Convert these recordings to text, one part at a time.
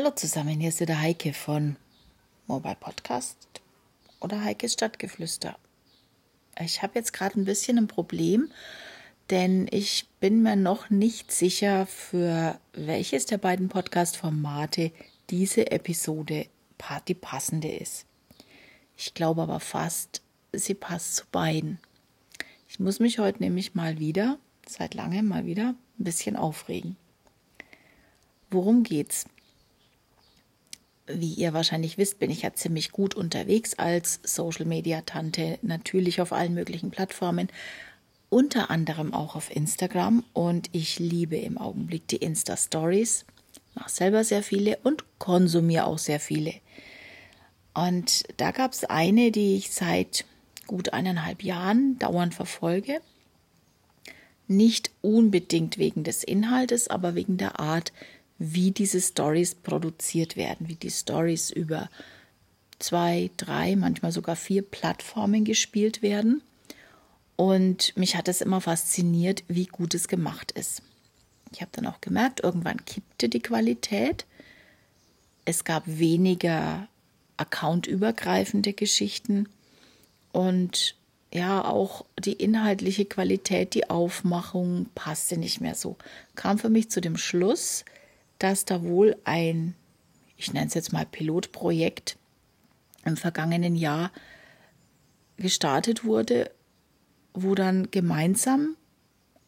Hallo zusammen, hier ist der Heike von Mobile Podcast oder Heikes Stadtgeflüster. Ich habe jetzt gerade ein bisschen ein Problem, denn ich bin mir noch nicht sicher, für welches der beiden Podcast-Formate diese Episode die passende ist. Ich glaube aber fast, sie passt zu beiden. Ich muss mich heute nämlich mal wieder, seit langem mal wieder, ein bisschen aufregen. Worum geht's? Wie ihr wahrscheinlich wisst, bin ich ja ziemlich gut unterwegs als Social Media Tante, natürlich auf allen möglichen Plattformen, unter anderem auch auf Instagram und ich liebe im Augenblick die Insta Stories, mache selber sehr viele und konsumiere auch sehr viele. Und da gab es eine, die ich seit gut eineinhalb Jahren dauernd verfolge. Nicht unbedingt wegen des Inhaltes, aber wegen der Art, wie diese Stories produziert werden, wie die Stories über zwei, drei, manchmal sogar vier Plattformen gespielt werden. Und mich hat es immer fasziniert, wie gut es gemacht ist. Ich habe dann auch gemerkt, irgendwann kippte die Qualität. Es gab weniger accountübergreifende Geschichten und ja, auch die inhaltliche Qualität, die Aufmachung passte nicht mehr so. Kam für mich zu dem Schluss, dass da wohl ein, ich nenne es jetzt mal Pilotprojekt im vergangenen Jahr gestartet wurde, wo dann gemeinsam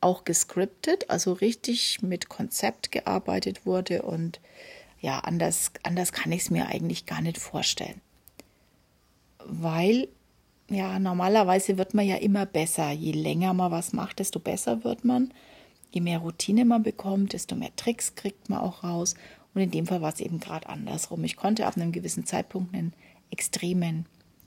auch gescriptet, also richtig mit Konzept gearbeitet wurde und ja, anders, anders kann ich es mir eigentlich gar nicht vorstellen. Weil, ja, normalerweise wird man ja immer besser. Je länger man was macht, desto besser wird man. Je mehr Routine man bekommt, desto mehr Tricks kriegt man auch raus. Und in dem Fall war es eben gerade andersrum. Ich konnte ab einem gewissen Zeitpunkt einen extremen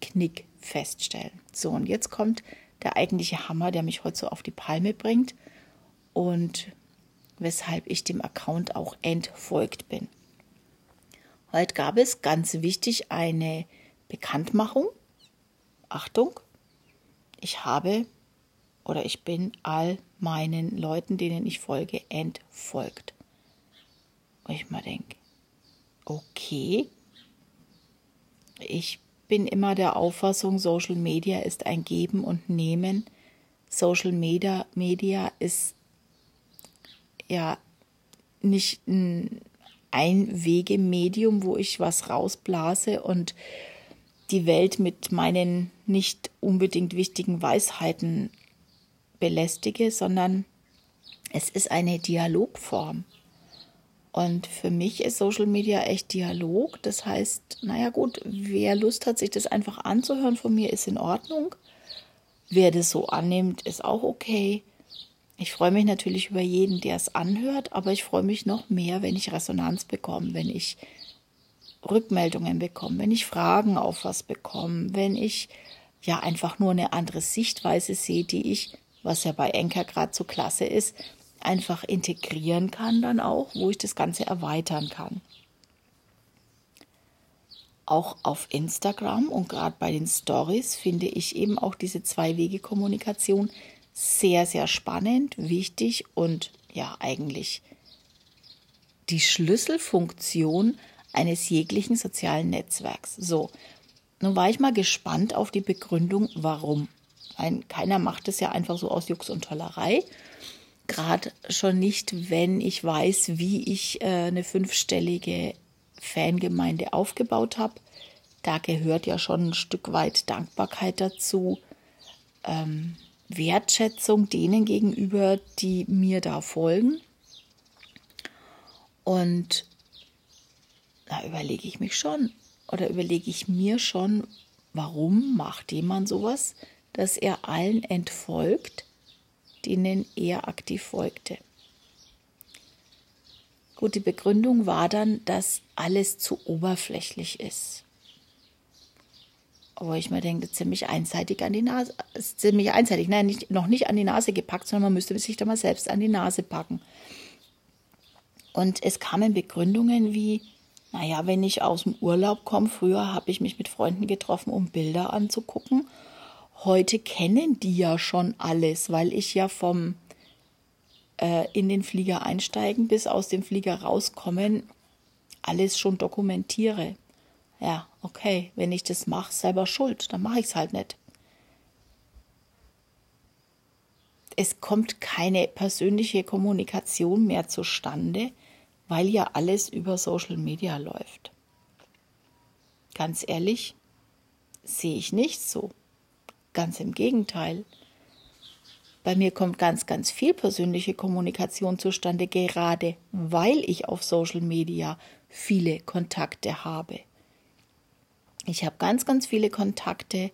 Knick feststellen. So, und jetzt kommt der eigentliche Hammer, der mich heute so auf die Palme bringt und weshalb ich dem Account auch entfolgt bin. Heute gab es ganz wichtig eine Bekanntmachung. Achtung, ich habe oder ich bin all meinen Leuten, denen ich folge, entfolgt. Und ich mal denke, okay, ich bin immer der Auffassung, Social Media ist ein Geben und Nehmen. Social Media, Media ist ja nicht ein Einwegemedium, wo ich was rausblase und die Welt mit meinen nicht unbedingt wichtigen Weisheiten belästige, sondern es ist eine Dialogform. Und für mich ist Social Media echt Dialog. Das heißt, naja gut, wer Lust hat, sich das einfach anzuhören von mir, ist in Ordnung. Wer das so annimmt, ist auch okay. Ich freue mich natürlich über jeden, der es anhört, aber ich freue mich noch mehr, wenn ich Resonanz bekomme, wenn ich Rückmeldungen bekomme, wenn ich Fragen auf was bekomme, wenn ich ja einfach nur eine andere Sichtweise sehe, die ich was ja bei Enker gerade so klasse ist, einfach integrieren kann dann auch, wo ich das Ganze erweitern kann. Auch auf Instagram und gerade bei den Stories finde ich eben auch diese Zwei-Wege-Kommunikation sehr, sehr spannend, wichtig und ja eigentlich die Schlüsselfunktion eines jeglichen sozialen Netzwerks. So, nun war ich mal gespannt auf die Begründung, warum. Ein, keiner macht es ja einfach so aus Jux und Tollerei. Gerade schon nicht, wenn ich weiß, wie ich äh, eine fünfstellige Fangemeinde aufgebaut habe. Da gehört ja schon ein Stück weit Dankbarkeit dazu, ähm, Wertschätzung denen gegenüber, die mir da folgen. Und da überlege ich mich schon oder überlege ich mir schon, warum macht jemand sowas? Dass er allen entfolgt, denen er aktiv folgte. Gut, die Begründung war dann, dass alles zu oberflächlich ist. Aber ich mir denke, ziemlich einseitig an die Nase, ziemlich einseitig, nein, nicht, noch nicht an die Nase gepackt, sondern man müsste sich da mal selbst an die Nase packen. Und es kamen Begründungen wie, naja, wenn ich aus dem Urlaub komme, früher habe ich mich mit Freunden getroffen, um Bilder anzugucken heute kennen die ja schon alles, weil ich ja vom äh, in den Flieger einsteigen bis aus dem Flieger rauskommen alles schon dokumentiere. Ja, okay, wenn ich das mache, selber schuld, dann mache ich es halt nicht. Es kommt keine persönliche Kommunikation mehr zustande, weil ja alles über Social Media läuft. Ganz ehrlich, sehe ich nicht so. Ganz im Gegenteil. Bei mir kommt ganz, ganz viel persönliche Kommunikation zustande, gerade weil ich auf Social Media viele Kontakte habe. Ich habe ganz, ganz viele Kontakte,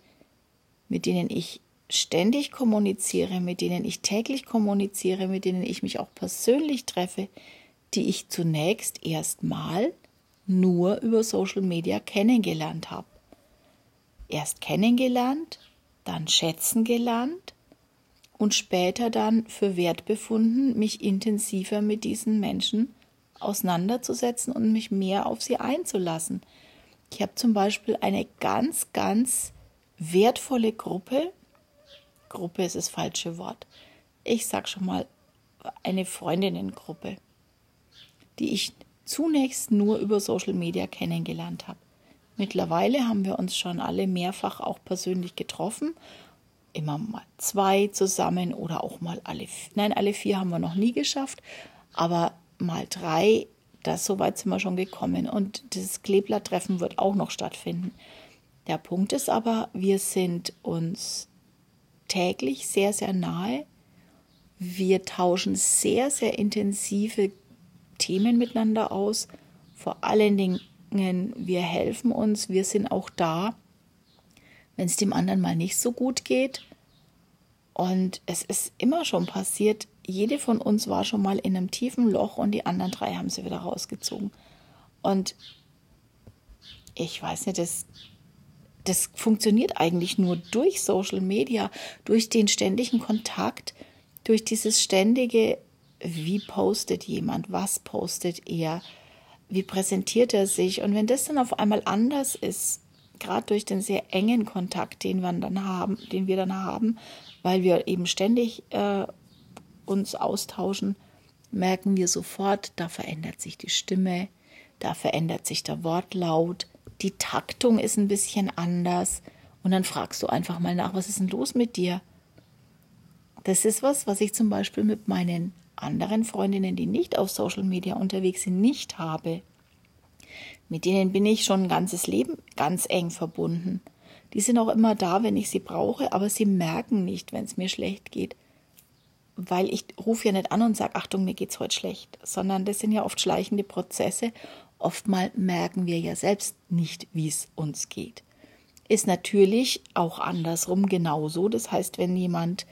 mit denen ich ständig kommuniziere, mit denen ich täglich kommuniziere, mit denen ich mich auch persönlich treffe, die ich zunächst erstmal nur über Social Media kennengelernt habe. Erst kennengelernt, dann schätzen gelernt und später dann für wert befunden, mich intensiver mit diesen Menschen auseinanderzusetzen und mich mehr auf sie einzulassen. Ich habe zum Beispiel eine ganz, ganz wertvolle Gruppe. Gruppe ist das falsche Wort. Ich sage schon mal eine Freundinnengruppe, die ich zunächst nur über Social Media kennengelernt habe. Mittlerweile haben wir uns schon alle mehrfach auch persönlich getroffen. Immer mal zwei zusammen oder auch mal alle, nein, alle vier haben wir noch nie geschafft, aber mal drei, das so weit sind wir schon gekommen. Und das Klebler-Treffen wird auch noch stattfinden. Der Punkt ist aber, wir sind uns täglich sehr, sehr nahe. Wir tauschen sehr, sehr intensive Themen miteinander aus. Vor allen Dingen wir helfen uns, wir sind auch da, wenn es dem anderen mal nicht so gut geht. Und es ist immer schon passiert, jede von uns war schon mal in einem tiefen Loch und die anderen drei haben sie wieder rausgezogen. Und ich weiß nicht, das, das funktioniert eigentlich nur durch Social Media, durch den ständigen Kontakt, durch dieses ständige, wie postet jemand, was postet er, wie präsentiert er sich. Und wenn das dann auf einmal anders ist, gerade durch den sehr engen Kontakt, den wir dann haben, den wir dann haben, weil wir eben ständig äh, uns austauschen, merken wir sofort, da verändert sich die Stimme, da verändert sich der Wortlaut, die Taktung ist ein bisschen anders. Und dann fragst du einfach mal nach, was ist denn los mit dir? Das ist was, was ich zum Beispiel mit meinen anderen Freundinnen, die nicht auf Social Media unterwegs sind, nicht habe. Mit denen bin ich schon ein ganzes Leben ganz eng verbunden. Die sind auch immer da, wenn ich sie brauche, aber sie merken nicht, wenn es mir schlecht geht. Weil ich rufe ja nicht an und sage, Achtung, mir geht's heute schlecht, sondern das sind ja oft schleichende Prozesse. Oftmal merken wir ja selbst nicht, wie es uns geht. Ist natürlich auch andersrum genauso. Das heißt, wenn jemand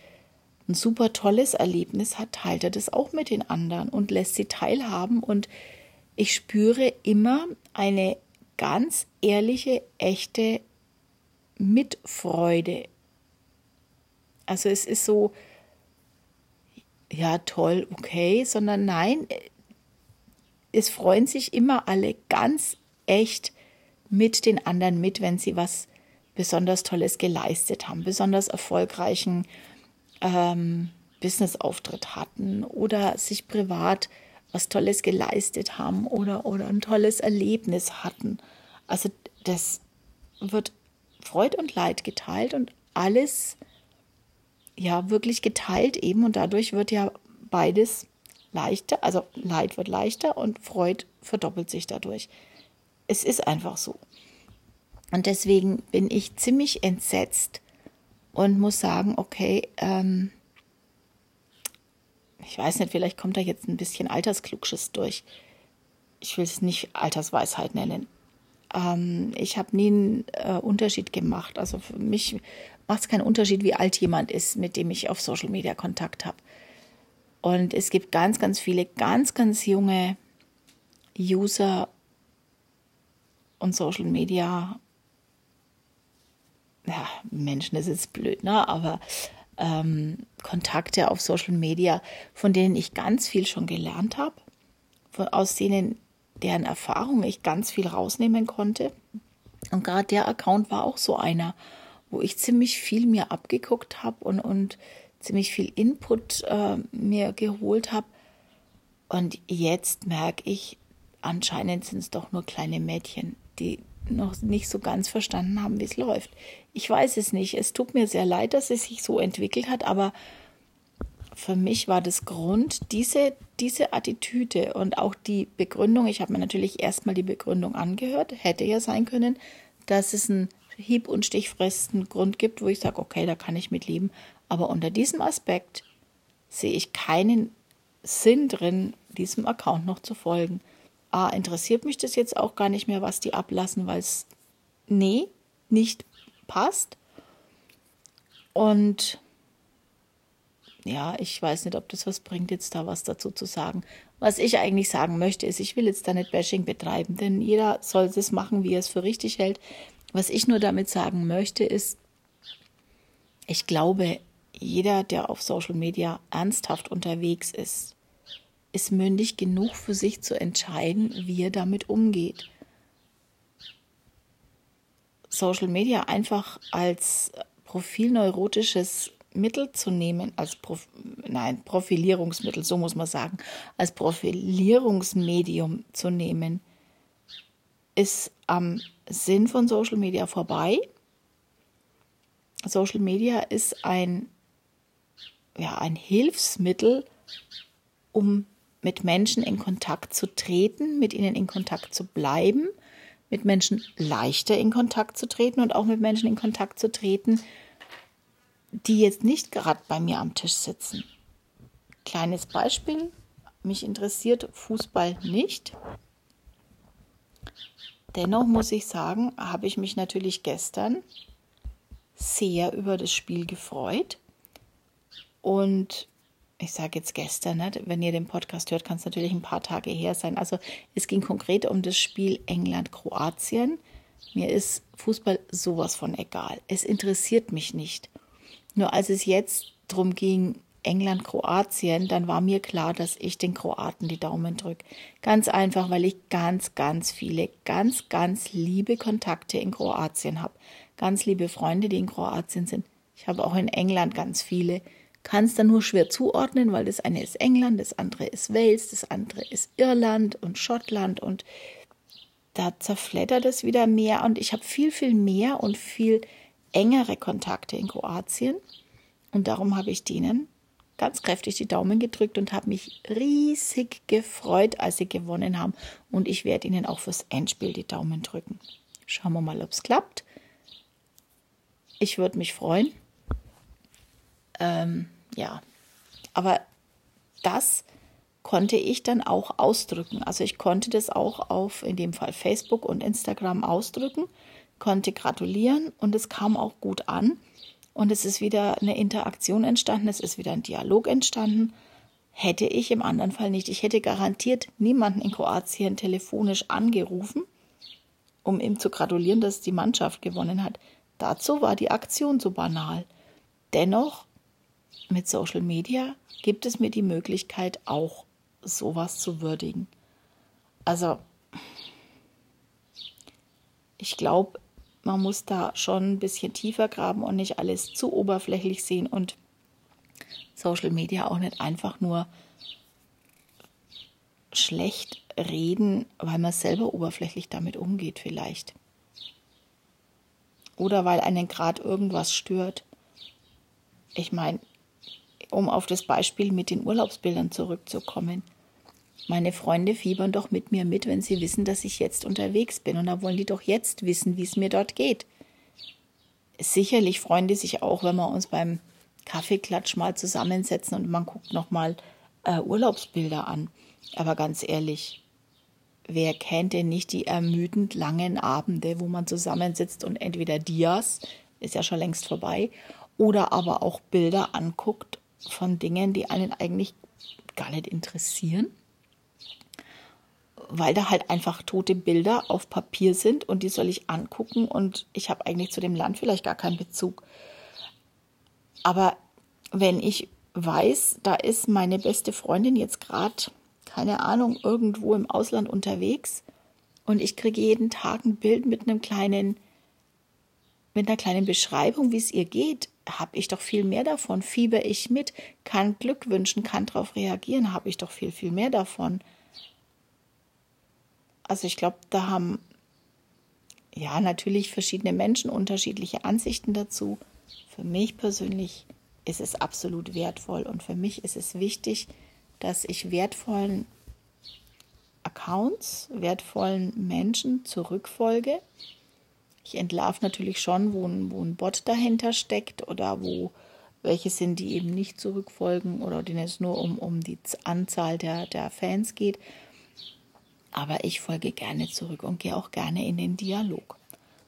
ein super tolles Erlebnis hat, teilt er das auch mit den anderen und lässt sie teilhaben. Und ich spüre immer eine ganz ehrliche, echte Mitfreude. Also es ist so, ja toll, okay, sondern nein, es freuen sich immer alle ganz echt mit den anderen mit, wenn sie was besonders Tolles geleistet haben, besonders erfolgreichen ähm, Businessauftritt hatten oder sich privat was Tolles geleistet haben oder, oder ein tolles Erlebnis hatten. Also das wird Freud und Leid geteilt und alles ja wirklich geteilt eben und dadurch wird ja beides leichter, also Leid wird leichter und Freud verdoppelt sich dadurch. Es ist einfach so. Und deswegen bin ich ziemlich entsetzt, und muss sagen, okay, ähm, ich weiß nicht, vielleicht kommt da jetzt ein bisschen Altersklugschiss durch. Ich will es nicht Altersweisheit nennen. Ähm, ich habe nie einen äh, Unterschied gemacht. Also für mich macht es keinen Unterschied, wie alt jemand ist, mit dem ich auf Social Media Kontakt habe. Und es gibt ganz, ganz viele ganz, ganz junge User und Social Media ja, Menschen, das ist blöd, ne? aber ähm, Kontakte auf Social Media, von denen ich ganz viel schon gelernt habe, aus denen, deren Erfahrung ich ganz viel rausnehmen konnte. Und gerade der Account war auch so einer, wo ich ziemlich viel mir abgeguckt habe und, und ziemlich viel Input äh, mir geholt habe. Und jetzt merke ich, anscheinend sind es doch nur kleine Mädchen, die noch nicht so ganz verstanden haben, wie es läuft. Ich weiß es nicht. Es tut mir sehr leid, dass es sich so entwickelt hat, aber für mich war das Grund, diese, diese Attitüde und auch die Begründung, ich habe mir natürlich erstmal die Begründung angehört, hätte ja sein können, dass es einen hieb- und stichfresten Grund gibt, wo ich sage, okay, da kann ich mit leben. Aber unter diesem Aspekt sehe ich keinen Sinn drin, diesem Account noch zu folgen. A, interessiert mich das jetzt auch gar nicht mehr, was die ablassen, weil es, nee, nicht passt. Und ja, ich weiß nicht, ob das was bringt, jetzt da was dazu zu sagen. Was ich eigentlich sagen möchte, ist, ich will jetzt da nicht Bashing betreiben, denn jeder soll es machen, wie er es für richtig hält. Was ich nur damit sagen möchte, ist, ich glaube, jeder, der auf Social Media ernsthaft unterwegs ist, ist mündig genug für sich zu entscheiden, wie er damit umgeht. Social Media einfach als profilneurotisches Mittel zu nehmen, als Prof nein, Profilierungsmittel, so muss man sagen, als Profilierungsmedium zu nehmen, ist am Sinn von Social Media vorbei. Social Media ist ein, ja, ein Hilfsmittel, um mit Menschen in Kontakt zu treten, mit ihnen in Kontakt zu bleiben, mit Menschen leichter in Kontakt zu treten und auch mit Menschen in Kontakt zu treten, die jetzt nicht gerade bei mir am Tisch sitzen. Kleines Beispiel, mich interessiert Fußball nicht. Dennoch muss ich sagen, habe ich mich natürlich gestern sehr über das Spiel gefreut. Und ich sage jetzt gestern, ne? wenn ihr den Podcast hört, kann es natürlich ein paar Tage her sein. Also es ging konkret um das Spiel England-Kroatien. Mir ist Fußball sowas von egal. Es interessiert mich nicht. Nur als es jetzt darum ging, England, Kroatien, dann war mir klar, dass ich den Kroaten die Daumen drücke. Ganz einfach, weil ich ganz, ganz viele, ganz, ganz liebe Kontakte in Kroatien habe. Ganz liebe Freunde, die in Kroatien sind. Ich habe auch in England ganz viele. Kann es dann nur schwer zuordnen, weil das eine ist England, das andere ist Wales, das andere ist Irland und Schottland und da zerfleddert es wieder mehr und ich habe viel, viel mehr und viel engere Kontakte in Kroatien. Und darum habe ich denen ganz kräftig die Daumen gedrückt und habe mich riesig gefreut, als sie gewonnen haben. Und ich werde ihnen auch fürs Endspiel die Daumen drücken. Schauen wir mal, ob es klappt. Ich würde mich freuen. Ähm, ja, aber das konnte ich dann auch ausdrücken. Also ich konnte das auch auf in dem Fall Facebook und Instagram ausdrücken konnte gratulieren und es kam auch gut an. Und es ist wieder eine Interaktion entstanden, es ist wieder ein Dialog entstanden. Hätte ich im anderen Fall nicht. Ich hätte garantiert niemanden in Kroatien telefonisch angerufen, um ihm zu gratulieren, dass die Mannschaft gewonnen hat. Dazu war die Aktion so banal. Dennoch, mit Social Media gibt es mir die Möglichkeit, auch sowas zu würdigen. Also, ich glaube, man muss da schon ein bisschen tiefer graben und nicht alles zu oberflächlich sehen und Social Media auch nicht einfach nur schlecht reden, weil man selber oberflächlich damit umgeht vielleicht. Oder weil einen gerade irgendwas stört. Ich meine, um auf das Beispiel mit den Urlaubsbildern zurückzukommen. Meine Freunde fiebern doch mit mir mit, wenn sie wissen, dass ich jetzt unterwegs bin. Und da wollen die doch jetzt wissen, wie es mir dort geht. Sicherlich freuen die sich auch, wenn wir uns beim Kaffeeklatsch mal zusammensetzen und man guckt nochmal äh, Urlaubsbilder an. Aber ganz ehrlich, wer kennt denn nicht die ermüdend langen Abende, wo man zusammensitzt und entweder Dias, ist ja schon längst vorbei, oder aber auch Bilder anguckt von Dingen, die einen eigentlich gar nicht interessieren? weil da halt einfach tote Bilder auf Papier sind und die soll ich angucken und ich habe eigentlich zu dem Land vielleicht gar keinen Bezug. Aber wenn ich weiß, da ist meine beste Freundin jetzt gerade, keine Ahnung, irgendwo im Ausland unterwegs und ich kriege jeden Tag ein Bild mit einem kleinen, mit einer kleinen Beschreibung, wie es ihr geht, habe ich doch viel mehr davon. Fieber ich mit, kann Glück wünschen, kann darauf reagieren, habe ich doch viel, viel mehr davon Also ich glaube, da haben ja natürlich verschiedene Menschen unterschiedliche Ansichten dazu. Für mich persönlich ist es absolut wertvoll und für mich ist es wichtig, dass ich wertvollen Accounts, wertvollen Menschen zurückfolge. Ich entlarve natürlich schon, wo ein, wo ein Bot dahinter steckt oder wo welche sind, die eben nicht zurückfolgen oder denen es nur um, um die Anzahl der, der Fans geht. Aber ich folge gerne zurück und gehe auch gerne in den Dialog.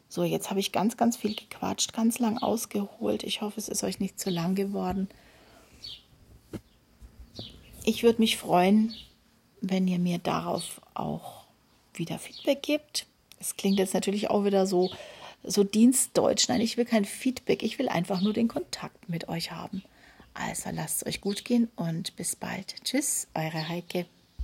So, jetzt habe ich ganz, ganz viel gequatscht, ganz lang ausgeholt. Ich hoffe, es ist euch nicht zu lang geworden. Ich würde mich freuen, wenn ihr mir darauf auch wieder Feedback gebt. Es klingt jetzt natürlich auch wieder so, so dienstdeutsch. Nein, ich will kein Feedback. Ich will einfach nur den Kontakt mit euch haben. Also lasst es euch gut gehen und bis bald. Tschüss, eure Heike.